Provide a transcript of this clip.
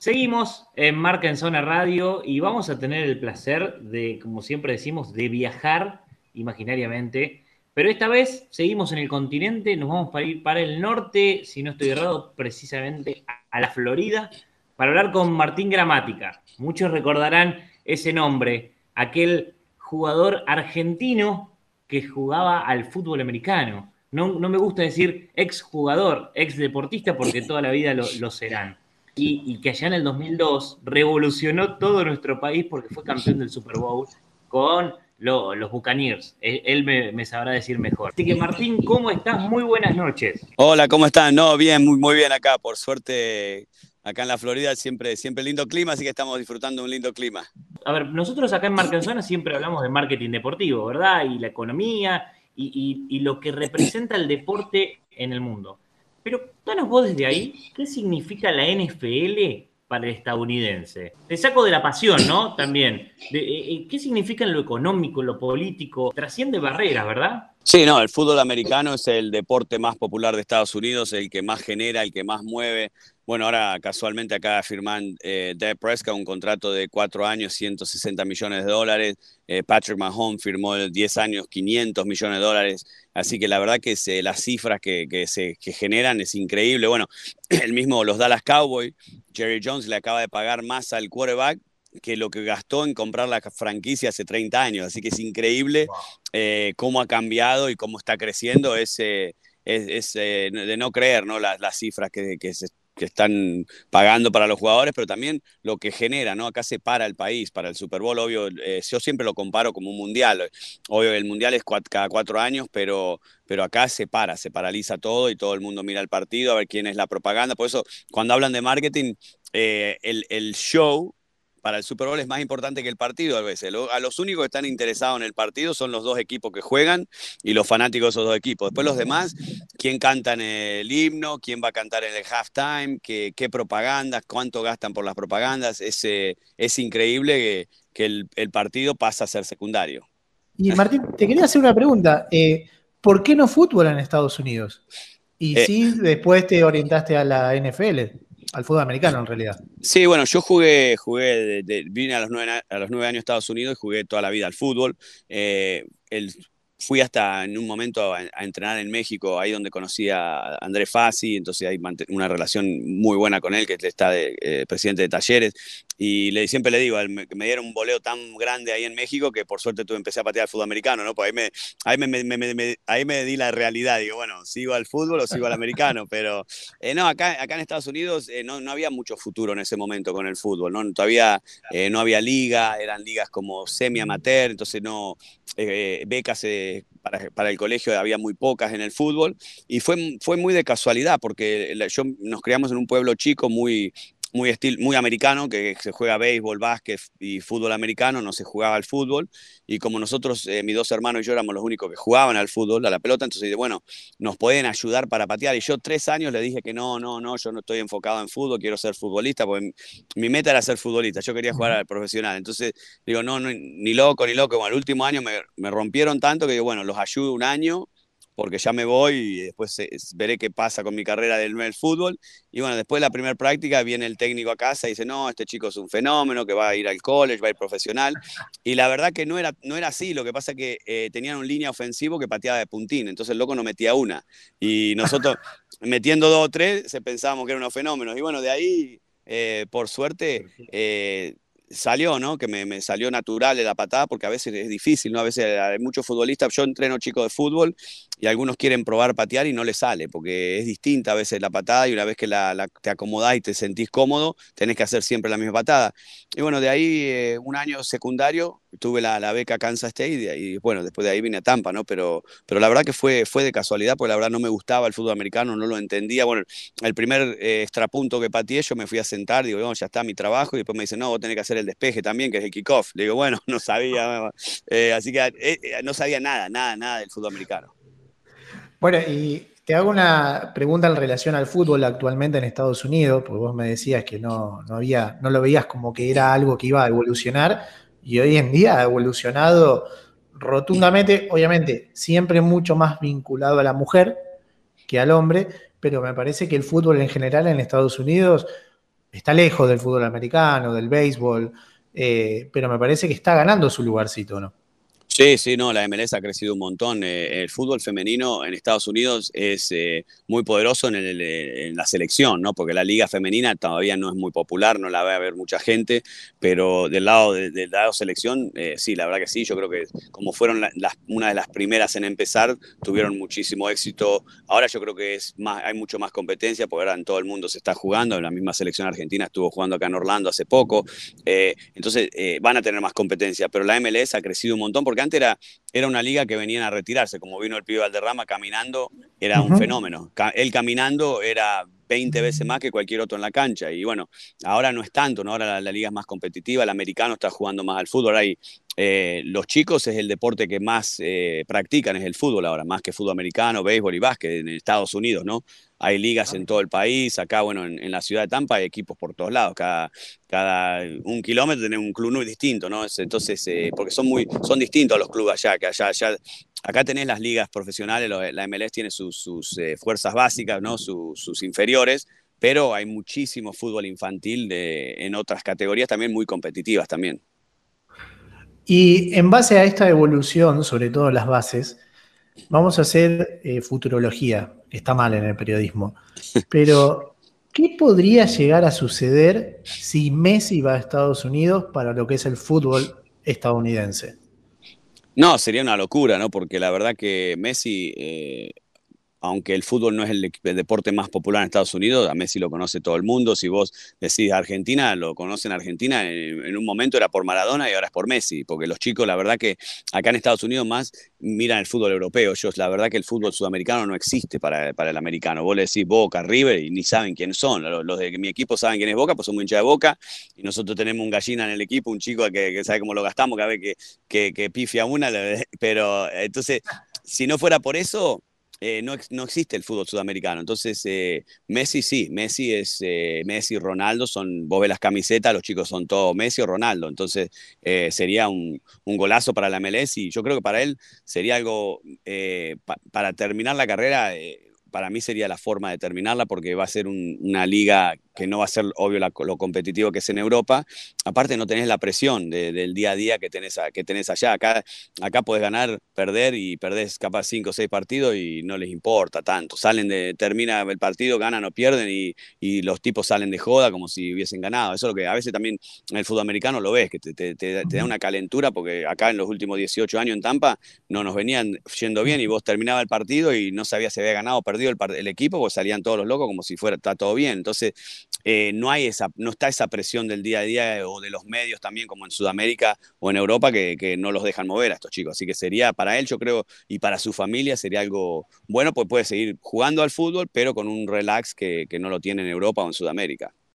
Seguimos en Marca en Zona Radio y vamos a tener el placer de, como siempre decimos, de viajar imaginariamente. Pero esta vez seguimos en el continente, nos vamos para ir para el norte, si no estoy errado, precisamente a la Florida, para hablar con Martín Gramática. Muchos recordarán ese nombre, aquel jugador argentino que jugaba al fútbol americano. No, me gusta decir ex jugador, ex deportista, porque toda la vida lo serán y, que allá en el 2002 revolucionó todo nuestro país porque fue campeón del Super Bowl con los Buccaneers. Él, me, sabrá decir mejor. Así que Martín, ¿cómo estás? Muy buenas noches. Hola, ¿cómo están? No, bien, muy, muy bien acá. Por suerte, acá en la Florida siempre, siempre lindo clima, así que estamos disfrutando un lindo clima. A ver, nosotros acá en Marca siempre hablamos de marketing deportivo, ¿verdad? Y la economía y, y lo que representa el deporte en el mundo. Pero danos vos desde ahí, ¿qué significa la NFL para el estadounidense? Te saco de la pasión, ¿no? También. Eh, eh, ¿Qué significa en lo económico, en lo político? Trasciende barreras, ¿verdad? Sí, no, el fútbol americano es el deporte más popular de Estados Unidos, el que más genera, el que más mueve, bueno, ahora casualmente acá firman eh, Deb Prescott un contrato de cuatro años, 160 millones de dólares. Eh, Patrick Mahomes firmó 10 años, 500 millones de dólares. Así que la verdad que las cifras que, se generan es increíble. Bueno, el mismo los Dallas Cowboys, Jerry Jones le acaba de pagar más al quarterback que lo que gastó en comprar la franquicia hace 30 años. Así que es increíble eh, cómo ha cambiado y cómo está creciendo. Es, es, de no creer ¿no? Las, las cifras que, que se que están pagando para los jugadores, pero también lo que genera, ¿no? Acá se para el país, para el Super Bowl, obvio, eh, yo siempre lo comparo como un mundial, obvio, el mundial es cada cuatro años, pero, pero acá se para, se paraliza todo y todo el mundo mira el partido a ver quién es la propaganda, por eso cuando hablan de marketing, eh, el, el show para el Super Bowl es más importante que el partido a veces. A los únicos que están interesados en el partido son los dos equipos que juegan y los fanáticos de esos dos equipos. Después los demás, quién canta en el himno, quién va a cantar en el halftime, qué, qué propagandas, cuánto gastan por las propagandas. Es, es increíble que, el, partido pasa a ser secundario. Y Martín, te quería hacer una pregunta. Eh, ¿Por qué no fútbol en Estados Unidos? Y eh, si después te orientaste a la NFL al fútbol americano en realidad. Sí, bueno, yo jugué, jugué, vine a los, nueve, a los nueve años a Estados Unidos y jugué toda la vida al fútbol. Eh, fui hasta en un momento a, entrenar en México, ahí donde conocí a André Fassi, entonces hay una relación muy buena con él, que está de, eh, presidente de talleres, y le, siempre le digo, me dieron un boleo tan grande ahí en México que por suerte tuve, empecé a patear al fútbol americano, ¿no? Pues ahí me, ahí me, ahí me di la realidad, digo, bueno, sigo al fútbol o sigo al americano, pero eh, no, acá, acá en Estados Unidos eh, no, no, había mucho futuro en ese momento con el fútbol, ¿no? Todavía no había liga, eran ligas como semi-amateur, entonces no, becas para, el colegio había muy pocas en el fútbol y fue, fue muy de casualidad porque yo, nos criamos en un pueblo chico muy, muy, muy americano, que se juega béisbol, básquet y fútbol americano, no se jugaba al fútbol. Y como nosotros, eh, mis dos hermanos y yo éramos los únicos que jugaban al fútbol, a la pelota, entonces, bueno, nos pueden ayudar para patear. Y yo tres años le dije que no, no, no, yo no estoy enfocado en fútbol, quiero ser futbolista, porque mi meta era ser futbolista, yo quería jugar al profesional. Entonces, digo, no, ni loco, ni loco. Bueno, el último año me, me rompieron tanto que digo, bueno, los ayudo un año porque ya me voy y después veré qué pasa con mi carrera del, del fútbol. Y bueno, después de la primera práctica viene el técnico a casa y dice, no, este chico es un fenómeno, que va a ir al college, va a ir profesional. Y la verdad que no era, no era así, lo que pasa es que eh, tenían un línea ofensivo que pateaba de puntín, entonces el loco no metía una. Y nosotros metiendo dos o tres, se pensábamos que era un fenómeno. Y bueno, de ahí, eh, por suerte, eh, salió, ¿no? Que me, salió natural la patada, porque a veces es difícil, ¿no? A veces hay muchos futbolistas, yo entreno chicos de fútbol y algunos quieren probar patear y no les sale, porque es distinta a veces la patada y una vez que la, te acomodás y te sentís cómodo, tenés que hacer siempre la misma patada. Y bueno, de ahí eh, un año secundario tuve la, la, beca Kansas State y, bueno, después de ahí vine a Tampa, ¿no? Pero, pero la verdad que fue, fue de casualidad, porque la verdad no me gustaba el fútbol americano, no lo entendía. Bueno, el primer eh, extrapunto que pateé, yo me fui a sentar, digo, bueno, ya está mi trabajo, y después me dice, no, vos tenés que hacer el despeje también, que es el kickoff. Le digo, bueno, no sabía, eh, así que eh, no sabía nada, nada, nada del fútbol americano. Bueno, y te hago una pregunta en relación al fútbol actualmente en Estados Unidos, porque vos me decías que no, no, había, no lo veías como que era algo que iba a evolucionar y hoy en día ha evolucionado rotundamente, obviamente siempre mucho más vinculado a la mujer que al hombre, pero me parece que el fútbol en general en Estados Unidos está lejos del fútbol americano, del béisbol, eh, pero me parece que está ganando su lugarcito, ¿no? Sí, sí, no, la MLS ha crecido un montón. Eh, el fútbol femenino en Estados Unidos es eh, muy poderoso en, la selección, ¿no? Porque la liga femenina todavía no es muy popular, no la va a ver mucha gente, pero del lado de, del lado selección, eh, sí, la verdad que sí. Yo creo que como fueron una de las primeras en empezar, tuvieron muchísimo éxito. Ahora yo creo que es más, hay mucho más competencia, porque ahora en todo el mundo se está jugando. La misma selección argentina estuvo jugando acá en Orlando hace poco. entonces van a tener más competencia, pero la MLS ha crecido un montón porque antes era, era una liga que venían a retirarse, como vino el pibe Valderrama caminando, era un fenómeno. él caminando era 20 veces más que cualquier otro en la cancha. Y bueno, ahora no es tanto, ¿no? Ahora la, liga es más competitiva, el americano está jugando más al fútbol. Hay, eh, los chicos es el deporte que más eh, practican, es el fútbol ahora, más que fútbol americano, béisbol y básquet en Estados Unidos, ¿no? Hay ligas en todo el país, acá, bueno, en, la ciudad de Tampa hay equipos por todos lados, cada, cada un kilómetro tiene un club muy distinto, ¿no? Entonces, eh, porque son muy, son distintos los clubes allá, que allá, allá acá tenés las ligas profesionales, la MLS tiene sus, eh, fuerzas básicas, ¿no? sus inferiores, pero hay muchísimo fútbol infantil de, en otras categorías también muy competitivas también. Y en base a esta evolución, sobre todo las bases, vamos a hacer eh, futurología, está mal en el periodismo, pero ¿qué podría llegar a suceder si Messi va a Estados Unidos para lo que es el fútbol estadounidense? No, sería una locura, ¿no? Porque la verdad que Messi, eh, aunque el fútbol no es el, deporte más popular en Estados Unidos, a Messi lo conoce todo el mundo. Si vos decís Argentina, lo conocen Argentina, en, un momento era por Maradona y ahora es por Messi, porque los chicos, la verdad que acá en Estados Unidos más miran el fútbol europeo. Yo, la verdad que el fútbol sudamericano no existe para, para el americano. Vos le decís Boca, River y ni saben quiénes son. Los, de mi equipo saben quién es Boca, pues son muy hinchas de Boca y nosotros tenemos un gallina en el equipo, un chico que, sabe cómo lo gastamos cada vez que, que, que pifia una, pero entonces, si no fuera por eso, eh, no, no, existe el fútbol sudamericano. Entonces, eh, Messi sí, Messi es eh, Messi, Ronaldo, son, vos ves las camisetas, los chicos son todos Messi o Ronaldo. Entonces, sería un, un, golazo para la MLS y yo creo que para él sería algo, para terminar la carrera, para mí sería la forma de terminarla porque va a ser una liga que no va a ser obvio lo competitivo que es en Europa. Aparte no tenés la presión del día a día que tenés, que tenés allá. Acá, acá podés ganar, perder y perdés capaz cinco o seis partidos y no les importa tanto. Salen de, termina el partido, ganan o pierden y, y los tipos salen de joda como si hubiesen ganado. Eso es lo que a veces también en el fútbol americano lo ves, que te, te, da una calentura porque acá en los últimos 18 años en Tampa no nos venían yendo bien y vos terminaba el partido y no sabías si había ganado o perdido el, el equipo porque salían todos los locos como si fuera está todo bien. Entonces, eh, no, hay esa, no está esa presión del día a día eh, o de los medios también como en Sudamérica o en Europa que, no los dejan mover a estos chicos. Así que sería para él, yo creo, y para su familia sería algo bueno, pues puede seguir jugando al fútbol, pero con un relax que, que no lo tiene en Europa o en Sudamérica.